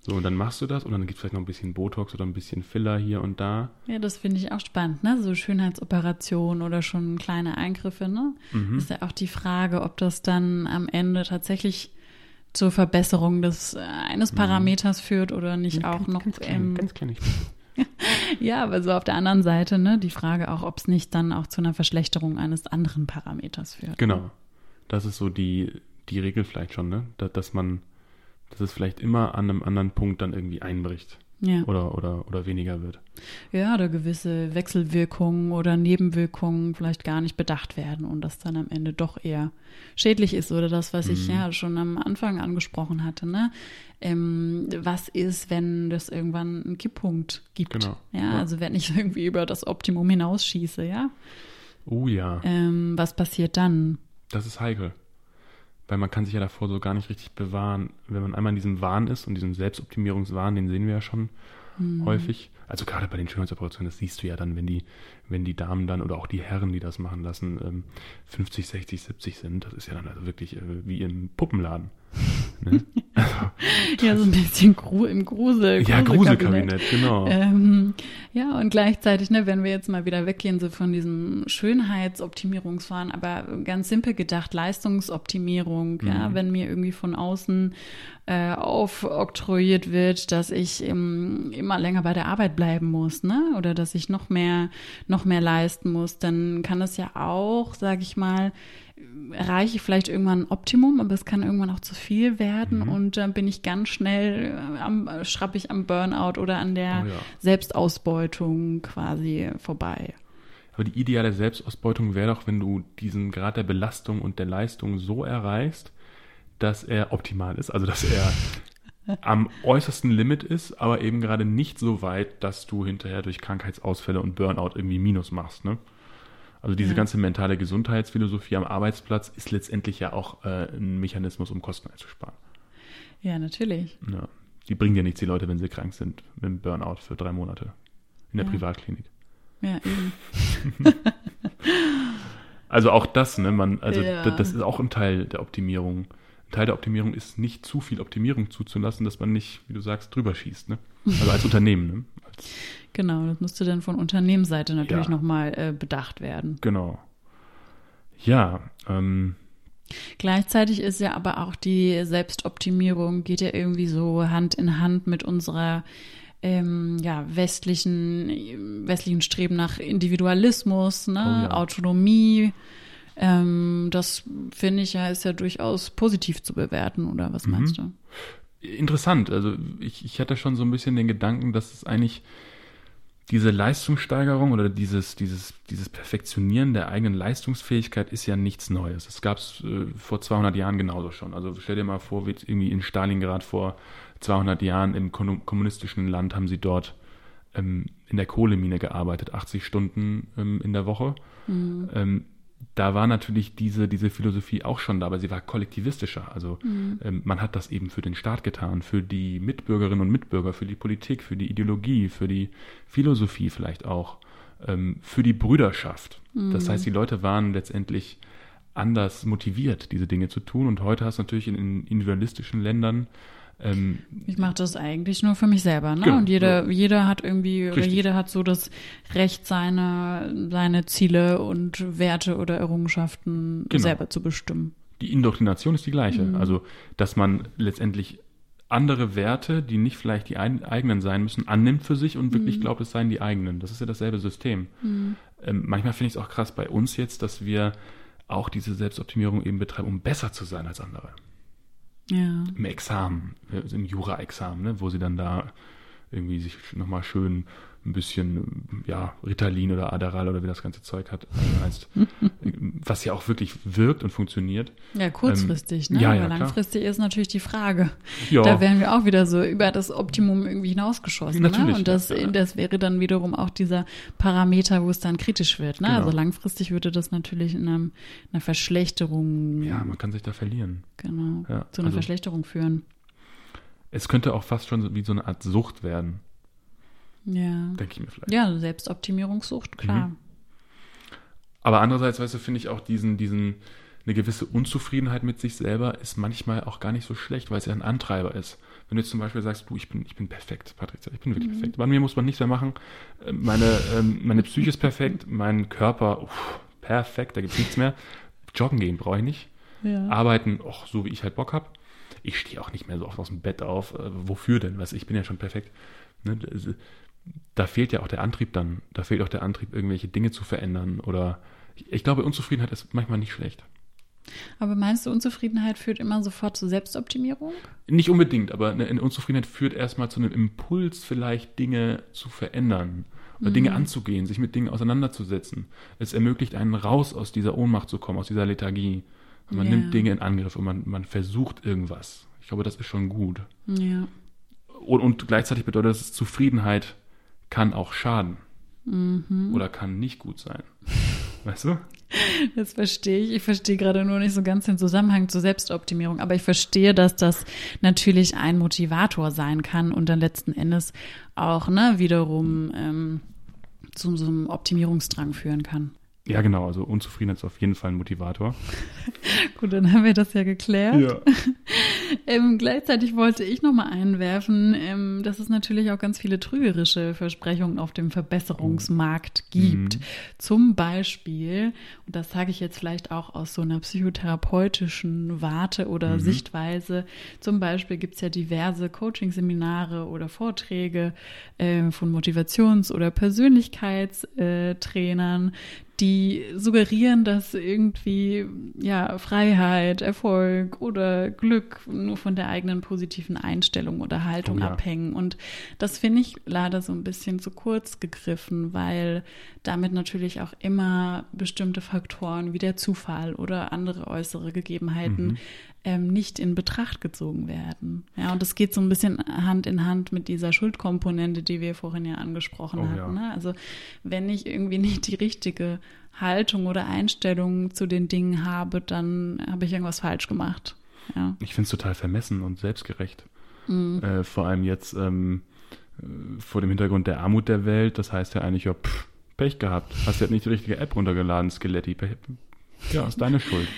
So, und dann machst du das und dann gibt es vielleicht noch ein bisschen Botox oder ein bisschen Filler hier und da. Ja, das finde ich auch spannend, ne? So Schönheitsoperationen oder schon kleine Eingriffe, ne? Mhm. Ist ja auch die Frage, ob das dann am Ende tatsächlich zur Verbesserung des äh, eines mhm. Parameters mhm. führt oder nicht ja, auch ganz, noch. Ganz klein, ähm, ganz klein. [laughs] ja, aber so auf der anderen Seite, ne, die Frage auch, ob es nicht dann auch zu einer Verschlechterung eines anderen Parameters führt. Genau. Das ist so die, die Regel vielleicht schon, ne? Dass, dass man, dass es vielleicht immer an einem anderen Punkt dann irgendwie einbricht ja. oder, oder, oder weniger wird. Ja, oder gewisse Wechselwirkungen oder Nebenwirkungen vielleicht gar nicht bedacht werden und das dann am Ende doch eher schädlich ist oder das, was mhm. ich ja schon am Anfang angesprochen hatte, ne? Ähm, was ist, wenn das irgendwann einen Kipppunkt gibt? Genau. Ja, ja, also wenn ich [laughs] irgendwie über das Optimum hinausschieße, ja? Oh ja. Ähm, was passiert dann? Das ist heikel weil man kann sich ja davor so gar nicht richtig bewahren. Wenn man einmal in diesem Wahn ist und diesem Selbstoptimierungswahn, den sehen wir ja schon mhm. häufig. Also gerade bei den Schönheitsoperationen, das siehst du ja dann, wenn die, wenn die Damen dann oder auch die Herren, die das machen lassen, 50, 60, 70 sind. Das ist ja dann also wirklich äh, wie im Puppenladen. Ne? [laughs] ja, so ein bisschen Gru im Grusel. Ja, Gruselkabinett, genau. Ähm, ja, und gleichzeitig, ne, wenn wir jetzt mal wieder weggehen so von diesem Schönheitsoptimierungsfahren, aber ganz simpel gedacht, Leistungsoptimierung, mhm. ja, wenn mir irgendwie von außen äh, aufoktroyiert wird, dass ich im, immer länger bei der Arbeit bleiben muss, ne? Oder dass ich noch mehr, noch mehr leisten muss, dann kann das ja auch, sage ich mal, erreiche ich vielleicht irgendwann ein Optimum, aber es kann irgendwann auch zu viel werden mhm. und dann bin ich ganz schnell äh, am, schrappe ich am Burnout oder an der oh ja. Selbstausbeutung quasi vorbei. Aber die ideale Selbstausbeutung wäre doch, wenn du diesen Grad der Belastung und der Leistung so erreichst, dass er optimal ist, also dass er [laughs] am äußersten Limit ist, aber eben gerade nicht so weit, dass du hinterher durch Krankheitsausfälle und Burnout irgendwie Minus machst. Ne? Also diese ja. ganze mentale Gesundheitsphilosophie am Arbeitsplatz ist letztendlich ja auch äh, ein Mechanismus, um Kosten einzusparen. Ja, natürlich. Ja. Die bringen ja nichts, die Leute, wenn sie krank sind, mit einem Burnout für drei Monate in der ja. Privatklinik. Ja, eben. [laughs] also auch das, ne, man, also das ist auch ein Teil der Optimierung. Teil der Optimierung ist nicht zu viel Optimierung zuzulassen, dass man nicht, wie du sagst, drüber schießt, ne? Also als Unternehmen, ne? Als Genau, das müsste dann von Unternehmensseite natürlich ja. nochmal äh, bedacht werden. Genau. Ja. Ähm, Gleichzeitig ist ja aber auch die Selbstoptimierung, geht ja irgendwie so Hand in Hand mit unserer ähm, ja, westlichen, westlichen Streben nach Individualismus, ne? Oh ja. Autonomie. Ähm, das finde ich ja, ist ja durchaus positiv zu bewerten, oder was meinst mhm. du? Interessant. Also ich, ich hatte schon so ein bisschen den Gedanken, dass es eigentlich diese Leistungssteigerung oder dieses, dieses, dieses Perfektionieren der eigenen Leistungsfähigkeit ist ja nichts Neues. Es gab es äh, vor 200 Jahren genauso schon. Also stell dir mal vor, wie irgendwie in Stalingrad vor 200 Jahren im kommunistischen Land haben sie dort ähm, in der Kohlemine gearbeitet, 80 Stunden ähm, in der Woche. Mhm. Ähm, da war natürlich diese, diese Philosophie auch schon da, aber sie war kollektivistischer. Also mhm. ähm, man hat das eben für den Staat getan, für die Mitbürgerinnen und Mitbürger, für die Politik, für die Ideologie, für die Philosophie vielleicht auch, ähm, für die Brüderschaft. Mhm. Das heißt, die Leute waren letztendlich anders motiviert, diese Dinge zu tun. Und heute hast du natürlich in, in individualistischen Ländern ähm, ich mache das eigentlich nur für mich selber, ne? Genau, und jeder, ja. jeder hat irgendwie, Richtig. oder jeder hat so das Recht, seine, seine Ziele und Werte oder Errungenschaften genau. selber zu bestimmen. Die Indoktrination ist die gleiche. Mhm. Also, dass man letztendlich andere Werte, die nicht vielleicht die eigenen sein müssen, annimmt für sich und wirklich mhm. glaubt, es seien die eigenen. Das ist ja dasselbe System. Mhm. Ähm, manchmal finde ich es auch krass bei uns jetzt, dass wir auch diese Selbstoptimierung eben betreiben, um besser zu sein als andere ja. im Examen, im Jura-Examen, ne, wo sie dann da irgendwie sich nochmal schön ein bisschen, ja, Ritalin oder Adderall oder wie das ganze Zeug hat, äh, heißt, [laughs] was ja auch wirklich wirkt und funktioniert. Ja, kurzfristig, ähm, ne? Ja, ja, Aber langfristig klar. ist natürlich die Frage. Ja. Da wären wir auch wieder so über das Optimum irgendwie hinausgeschossen. Ne? Natürlich, ne? Und das, ja. das wäre dann wiederum auch dieser Parameter, wo es dann kritisch wird. Ne? Genau. Also langfristig würde das natürlich in einem, einer Verschlechterung. Ja, man kann sich da verlieren. Genau. Ja, zu einer also, Verschlechterung führen. Es könnte auch fast schon wie so eine Art Sucht werden. Ja. Denke ich mir vielleicht. Ja, Selbstoptimierungssucht, klar. Mhm. Aber andererseits, weißt du, finde ich auch diesen, diesen, eine gewisse Unzufriedenheit mit sich selber ist manchmal auch gar nicht so schlecht, weil es ja ein Antreiber ist. Wenn du jetzt zum Beispiel sagst, du, ich bin, ich bin perfekt, Patricia, ich bin wirklich mhm. perfekt. Bei mir muss man nichts mehr machen. Äh, meine, ähm, meine Psyche ist perfekt, mein Körper, uff, perfekt, da gibt es nichts mehr. Joggen gehen brauche ich nicht. Ja. Arbeiten, och, so wie ich halt Bock habe. Ich stehe auch nicht mehr so oft aus dem Bett auf. Äh, wofür denn? Weißt, ich bin ja schon perfekt. Ne? Da fehlt ja auch der Antrieb dann. Da fehlt auch der Antrieb, irgendwelche Dinge zu verändern. Oder ich glaube, Unzufriedenheit ist manchmal nicht schlecht. Aber meinst du, Unzufriedenheit führt immer sofort zu Selbstoptimierung? Nicht unbedingt, aber eine Unzufriedenheit führt erstmal zu einem Impuls, vielleicht Dinge zu verändern oder mhm. Dinge anzugehen, sich mit Dingen auseinanderzusetzen. Es ermöglicht einen raus aus dieser Ohnmacht zu kommen, aus dieser Lethargie. man yeah. nimmt Dinge in Angriff und man, man versucht irgendwas. Ich glaube, das ist schon gut. Ja. Und, und gleichzeitig bedeutet das Zufriedenheit kann auch schaden. Mhm. Oder kann nicht gut sein. [laughs] Weißt du? Das verstehe ich. Ich verstehe gerade nur nicht so ganz den Zusammenhang zur Selbstoptimierung, aber ich verstehe, dass das natürlich ein Motivator sein kann und dann letzten Endes auch ne, wiederum ähm, zu so einem Optimierungsdrang führen kann. Ja, genau. Also Unzufriedenheit ist auf jeden Fall ein Motivator. [laughs] Gut, dann haben wir das ja geklärt. Ja. [laughs] ähm, gleichzeitig wollte ich nochmal einwerfen, ähm, dass es natürlich auch ganz viele trügerische Versprechungen auf dem Verbesserungsmarkt gibt. Mhm. Zum Beispiel, und das sage ich jetzt vielleicht auch aus so einer psychotherapeutischen Warte oder mhm. Sichtweise, zum Beispiel gibt es ja diverse Coaching-Seminare oder Vorträge äh, von Motivations- oder Persönlichkeitstrainern, die suggerieren, dass irgendwie ja Freiheit, Erfolg oder Glück nur von der eigenen positiven Einstellung oder Haltung oh, ja. abhängen. Und das finde ich leider so ein bisschen zu kurz gegriffen, weil damit natürlich auch immer bestimmte Faktoren wie der Zufall oder andere äußere Gegebenheiten mhm ähm, nicht in Betracht gezogen werden. Ja, und das geht so ein bisschen Hand in Hand mit dieser Schuldkomponente, die wir vorhin ja angesprochen oh, hatten. Ja. Ne? Also wenn ich irgendwie nicht die richtige Haltung oder Einstellung zu den Dingen habe, dann habe ich irgendwas falsch gemacht. Ja. Ich finde es total vermessen und selbstgerecht. Mhm. Äh, vor allem jetzt ähm, äh, vor dem Hintergrund der Armut der Welt. Das heißt ja eigentlich, ja, pff, Pech gehabt. Hast ja nicht die richtige App runtergeladen, Skeletti. Ja, ist deine Schuld.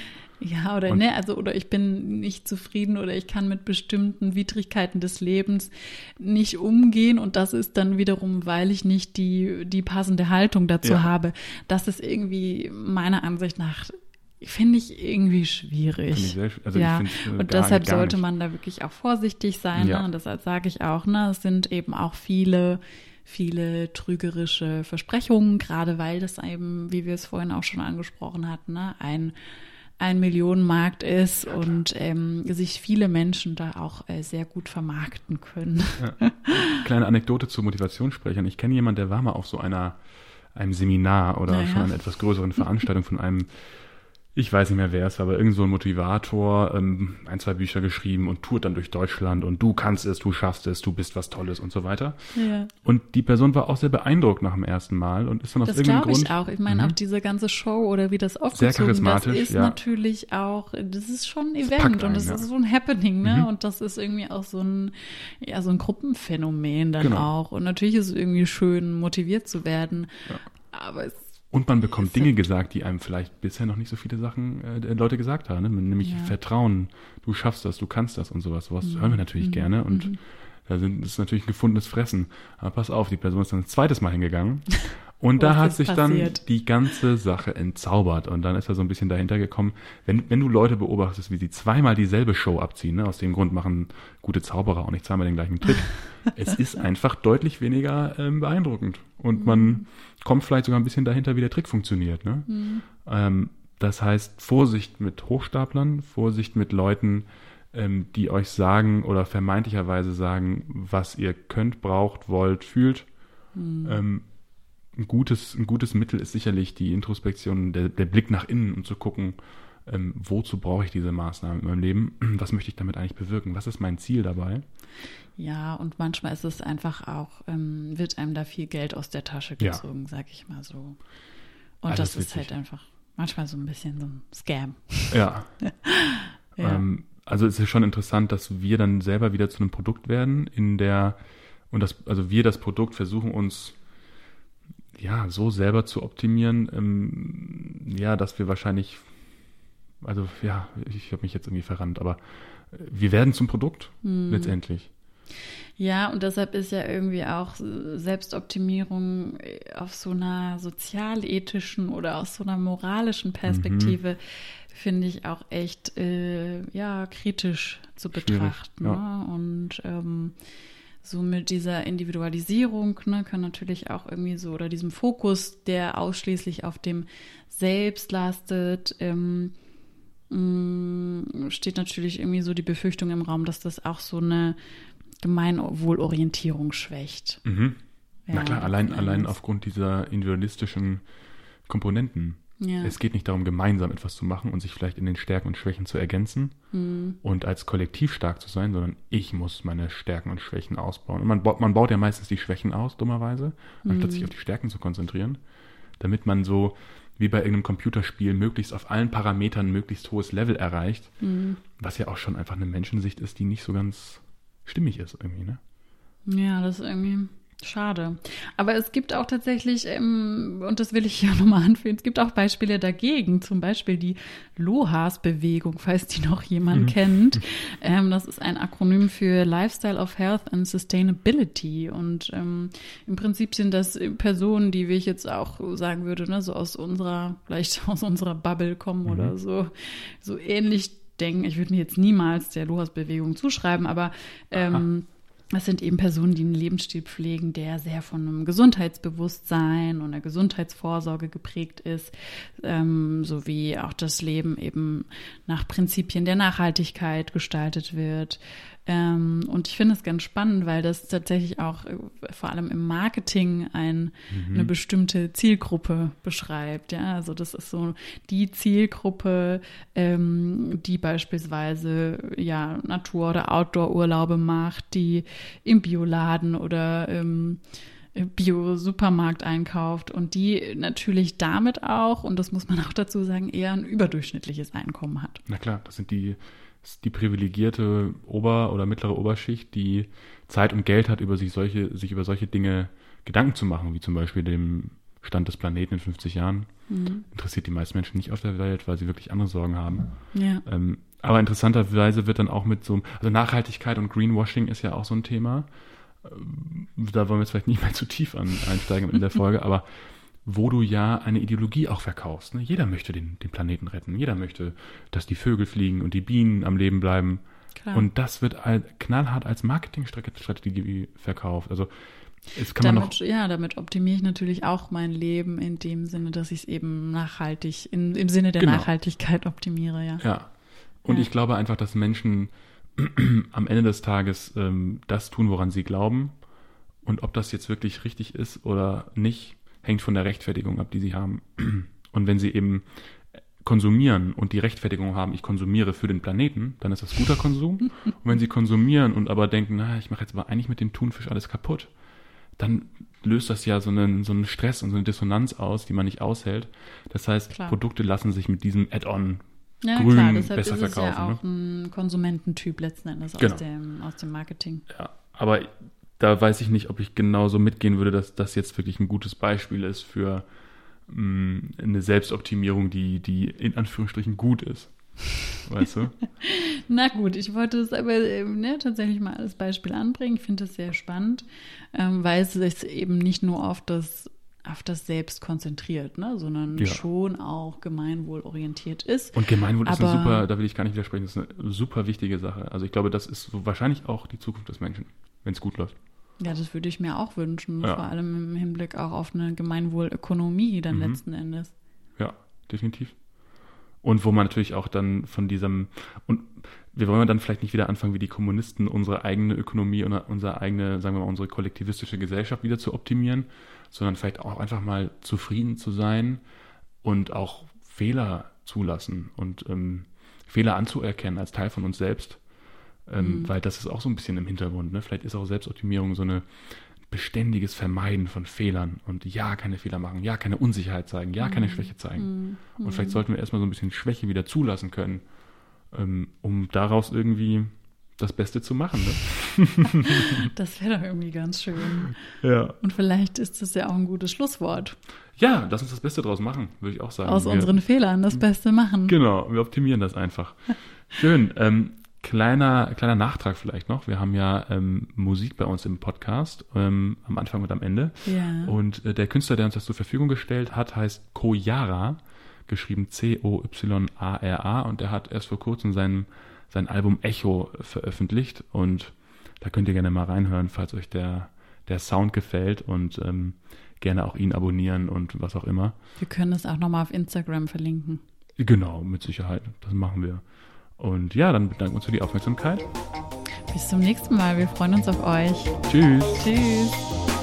Ja, oder ne, also oder ich bin nicht zufrieden oder ich kann mit bestimmten Widrigkeiten des Lebens nicht umgehen und das ist dann wiederum, weil ich nicht die die passende Haltung dazu ja. habe. Das ist irgendwie meiner Ansicht nach finde ich irgendwie schwierig. Ich sehr, also ja, ich äh, und deshalb sollte man da wirklich auch vorsichtig sein. Ja. Ne? Und deshalb sage ich auch, ne, es sind eben auch viele viele trügerische Versprechungen, gerade weil das eben, wie wir es vorhin auch schon angesprochen hatten, ne, ein ein Millionenmarkt ist und ähm, sich viele Menschen da auch äh, sehr gut vermarkten können. Ja. Kleine Anekdote zu Motivationssprechern. Ich kenne jemanden, der war mal auf so einer einem Seminar oder naja. schon einer etwas größeren Veranstaltung von einem ich weiß nicht mehr, wer es war, aber irgend so ein Motivator, ähm, ein, zwei Bücher geschrieben und tourt dann durch Deutschland und du kannst es, du schaffst es, du bist was Tolles und so weiter. Ja. Und die Person war auch sehr beeindruckt nach dem ersten Mal und ist dann aus das irgendeinem Grund. Das glaube ich auch. Ich meine, mhm. auch diese ganze Show oder wie das aufgezogen sehr charismatisch, das ist ja. natürlich auch, das ist schon ein Event einen, und das ja. ist so ein Happening, ne? Mhm. Und das ist irgendwie auch so ein, ja, so ein Gruppenphänomen dann genau. auch. Und natürlich ist es irgendwie schön, motiviert zu werden. Ja. Aber es und man bekommt Dinge gesagt, die einem vielleicht bisher noch nicht so viele Sachen äh, Leute gesagt haben, ne? nämlich ja. Vertrauen, du schaffst das, du kannst das und sowas. Sowas mhm. hören wir natürlich mhm. gerne und mhm. da sind, ist natürlich ein gefundenes Fressen. Aber pass auf, die Person ist dann ein zweites Mal hingegangen [laughs] und da hat sich passiert? dann die ganze Sache entzaubert und dann ist er so ein bisschen dahinter gekommen, wenn, wenn du Leute beobachtest, wie sie zweimal dieselbe Show abziehen, ne? aus dem Grund machen gute Zauberer auch nicht zweimal den gleichen Trick, [laughs] es ist einfach deutlich weniger ähm, beeindruckend und man mhm kommt vielleicht sogar ein bisschen dahinter, wie der Trick funktioniert. Ne? Mhm. Ähm, das heißt, Vorsicht mit Hochstaplern, Vorsicht mit Leuten, ähm, die euch sagen oder vermeintlicherweise sagen, was ihr könnt, braucht, wollt, fühlt. Mhm. Ähm, ein, gutes, ein gutes Mittel ist sicherlich die Introspektion, der, der Blick nach innen, um zu gucken, ähm, wozu brauche ich diese Maßnahmen in meinem Leben? [clears throat] Was möchte ich damit eigentlich bewirken? Was ist mein Ziel dabei? Ja, und manchmal ist es einfach auch, ähm, wird einem da viel Geld aus der Tasche gezogen, ja. sag ich mal so. Und Alles das ist witzig. halt einfach manchmal so ein bisschen so ein Scam. Ja. [laughs] ja. Ähm, also es ist schon interessant, dass wir dann selber wieder zu einem Produkt werden, in der, und das, also wir das Produkt versuchen uns ja so selber zu optimieren, ähm, ja, dass wir wahrscheinlich, also ja, ich habe mich jetzt irgendwie verrannt, aber wir werden zum Produkt hm. letztendlich. Ja, und deshalb ist ja irgendwie auch Selbstoptimierung auf so einer sozialethischen oder aus so einer moralischen Perspektive, mhm. finde ich auch echt äh, ja kritisch zu betrachten. Ja. Ne? Und ähm, so mit dieser Individualisierung ne, kann natürlich auch irgendwie so oder diesem Fokus, der ausschließlich auf dem Selbst lastet, ähm, mm, steht natürlich irgendwie so die Befürchtung im Raum, dass das auch so eine Gemeinwohlorientierung schwächt. Mhm. Ja, Na klar, allein, allein aufgrund dieser individualistischen Komponenten. Ja. Es geht nicht darum, gemeinsam etwas zu machen und sich vielleicht in den Stärken und Schwächen zu ergänzen mhm. und als Kollektiv stark zu sein, sondern ich muss meine Stärken und Schwächen ausbauen. Und man baut, man baut ja meistens die Schwächen aus, dummerweise, mhm. anstatt sich auf die Stärken zu konzentrieren, damit man so wie bei irgendeinem Computerspiel möglichst auf allen Parametern möglichst hohes Level erreicht, mhm. was ja auch schon einfach eine Menschensicht ist, die nicht so ganz stimmig ist irgendwie, ne? Ja, das ist irgendwie schade. Aber es gibt auch tatsächlich, ähm, und das will ich hier [laughs] nochmal anführen, es gibt auch Beispiele dagegen, zum Beispiel die LOHAS-Bewegung, falls die noch jemand mhm. kennt. Ähm, das ist ein Akronym für Lifestyle of Health and Sustainability. Und ähm, im Prinzip sind das Personen, die, wie ich jetzt auch sagen würde, ne, so aus unserer, vielleicht [laughs] aus unserer Bubble kommen mhm. oder so, so ähnlich denken. Ich würde mir jetzt niemals der Lohas-Bewegung zuschreiben, aber ähm, das sind eben Personen, die einen Lebensstil pflegen, der sehr von einem Gesundheitsbewusstsein und einer Gesundheitsvorsorge geprägt ist, ähm, sowie auch das Leben eben nach Prinzipien der Nachhaltigkeit gestaltet wird. Ähm, und ich finde es ganz spannend, weil das tatsächlich auch äh, vor allem im Marketing ein, mhm. eine bestimmte Zielgruppe beschreibt. Ja, also das ist so die Zielgruppe, ähm, die beispielsweise ja Natur- oder Outdoor-Urlaube macht, die im Bioladen oder ähm, Bio-Supermarkt einkauft und die natürlich damit auch, und das muss man auch dazu sagen, eher ein überdurchschnittliches Einkommen hat. Na klar, das sind die die privilegierte Ober- oder mittlere Oberschicht, die Zeit und Geld hat, über sich solche, sich über solche Dinge Gedanken zu machen, wie zum Beispiel dem Stand des Planeten in 50 Jahren. Mhm. Interessiert die meisten Menschen nicht auf der Welt, weil sie wirklich andere Sorgen haben. Ja. Ähm, aber interessanterweise wird dann auch mit so, also Nachhaltigkeit und Greenwashing ist ja auch so ein Thema. Ähm, da wollen wir jetzt vielleicht nicht mehr zu tief an, einsteigen in der [laughs] Folge, aber wo du ja eine Ideologie auch verkaufst. Ne? Jeder möchte den, den Planeten retten. Jeder möchte, dass die Vögel fliegen und die Bienen am Leben bleiben. Klar. Und das wird knallhart als Marketingstrategie verkauft. Also es kann damit, man noch, ja, damit optimiere ich natürlich auch mein Leben in dem Sinne, dass ich es eben nachhaltig, in, im Sinne der genau. Nachhaltigkeit optimiere, ja. Ja. Und ja. ich glaube einfach, dass Menschen [clears throat] am Ende des Tages ähm, das tun, woran sie glauben. Und ob das jetzt wirklich richtig ist oder nicht, hängt von der Rechtfertigung ab, die sie haben. Und wenn sie eben konsumieren und die Rechtfertigung haben, ich konsumiere für den Planeten, dann ist das guter Konsum. und wenn sie konsumieren und aber denken, na, ich mache jetzt aber eigentlich mit dem Thunfisch alles kaputt, dann löst das ja so einen, so einen Stress und so eine Dissonanz aus, die man nicht aushält. Das heißt, klar. Produkte lassen sich mit diesem Add-on ja, grün klar, deshalb besser ist es verkaufen. ja auch ne? ein Konsumententyp letzten Endes genau. aus, dem, aus dem Marketing. Ja, aber da weiß ich nicht, ob ich genauso mitgehen würde, dass das jetzt wirklich ein gutes Beispiel ist für mh, mm, eine Selbstoptimierung, die, die in Anführungsstrichen gut ist. Weißt du? [laughs] Na gut, ich wollte es aber ähm, ne, tatsächlich mal als Beispiel anbringen. Ich finde es sehr spannend, ähm, weil es sich eben nicht nur auf das auf das Selbst konzentriert, ne, sondern ja. schon auch gemeinwohlorientiert ist. Und Gemeinwohl ist eine super, da will ich gar nicht widersprechen, das ist eine super wichtige Sache. Also ich glaube, das ist so wahrscheinlich auch die Zukunft des Menschen, wenn es gut läuft. Ja, das würde ich mir auch wünschen, ja. vor allem im Hinblick auch auf eine Gemeinwohlökonomie dann mhm. letzten Endes. Ja, definitiv. Und wo man natürlich auch dann von diesem, und wir wollen dann vielleicht nicht wieder anfangen, wie die Kommunisten, unsere eigene Ökonomie und unsere eigene, sagen wir mal, unsere kollektivistische Gesellschaft wieder zu optimieren, sondern vielleicht auch einfach mal zufrieden zu sein und auch Fehler zulassen und ähm, Fehler anzuerkennen als Teil von uns selbst. Ähm, mhm. Weil das ist auch so ein bisschen im Hintergrund. Ne? Vielleicht ist auch Selbstoptimierung so eine beständiges Vermeiden von Fehlern und ja, keine Fehler machen, ja, keine Unsicherheit zeigen, ja, keine mhm. Schwäche zeigen. Mhm. Und vielleicht sollten wir erstmal so ein bisschen Schwäche wieder zulassen können, ähm, um daraus irgendwie das Beste zu machen. Ne? [laughs] das wäre doch irgendwie ganz schön. Ja. Und vielleicht ist das ja auch ein gutes Schlusswort. Ja, lass uns das Beste draus machen, würde ich auch sagen. Aus wir, unseren Fehlern das Beste machen. Genau, wir optimieren das einfach. [laughs] Schön. Ähm, Kleiner, kleiner Nachtrag vielleicht noch. Wir haben ja ähm, Musik bei uns im Podcast, ähm, am Anfang und am Ende. Ja. Und äh, der Künstler, der uns das zur Verfügung gestellt hat, heißt Koyara, geschrieben C-O-Y-A-R-A. Und der hat erst vor kurzem sein, sein Album Echo veröffentlicht. Und da könnt ihr gerne mal reinhören, falls euch der, der Sound gefällt und ähm, gerne auch ihn abonnieren und was auch immer. Wir können es auch nochmal auf Instagram verlinken. Genau, mit Sicherheit. Das machen wir. Und ja, dann bedanken wir uns für die Aufmerksamkeit. Bis zum nächsten Mal. Wir freuen uns auf euch. Tschüss. Tschüss.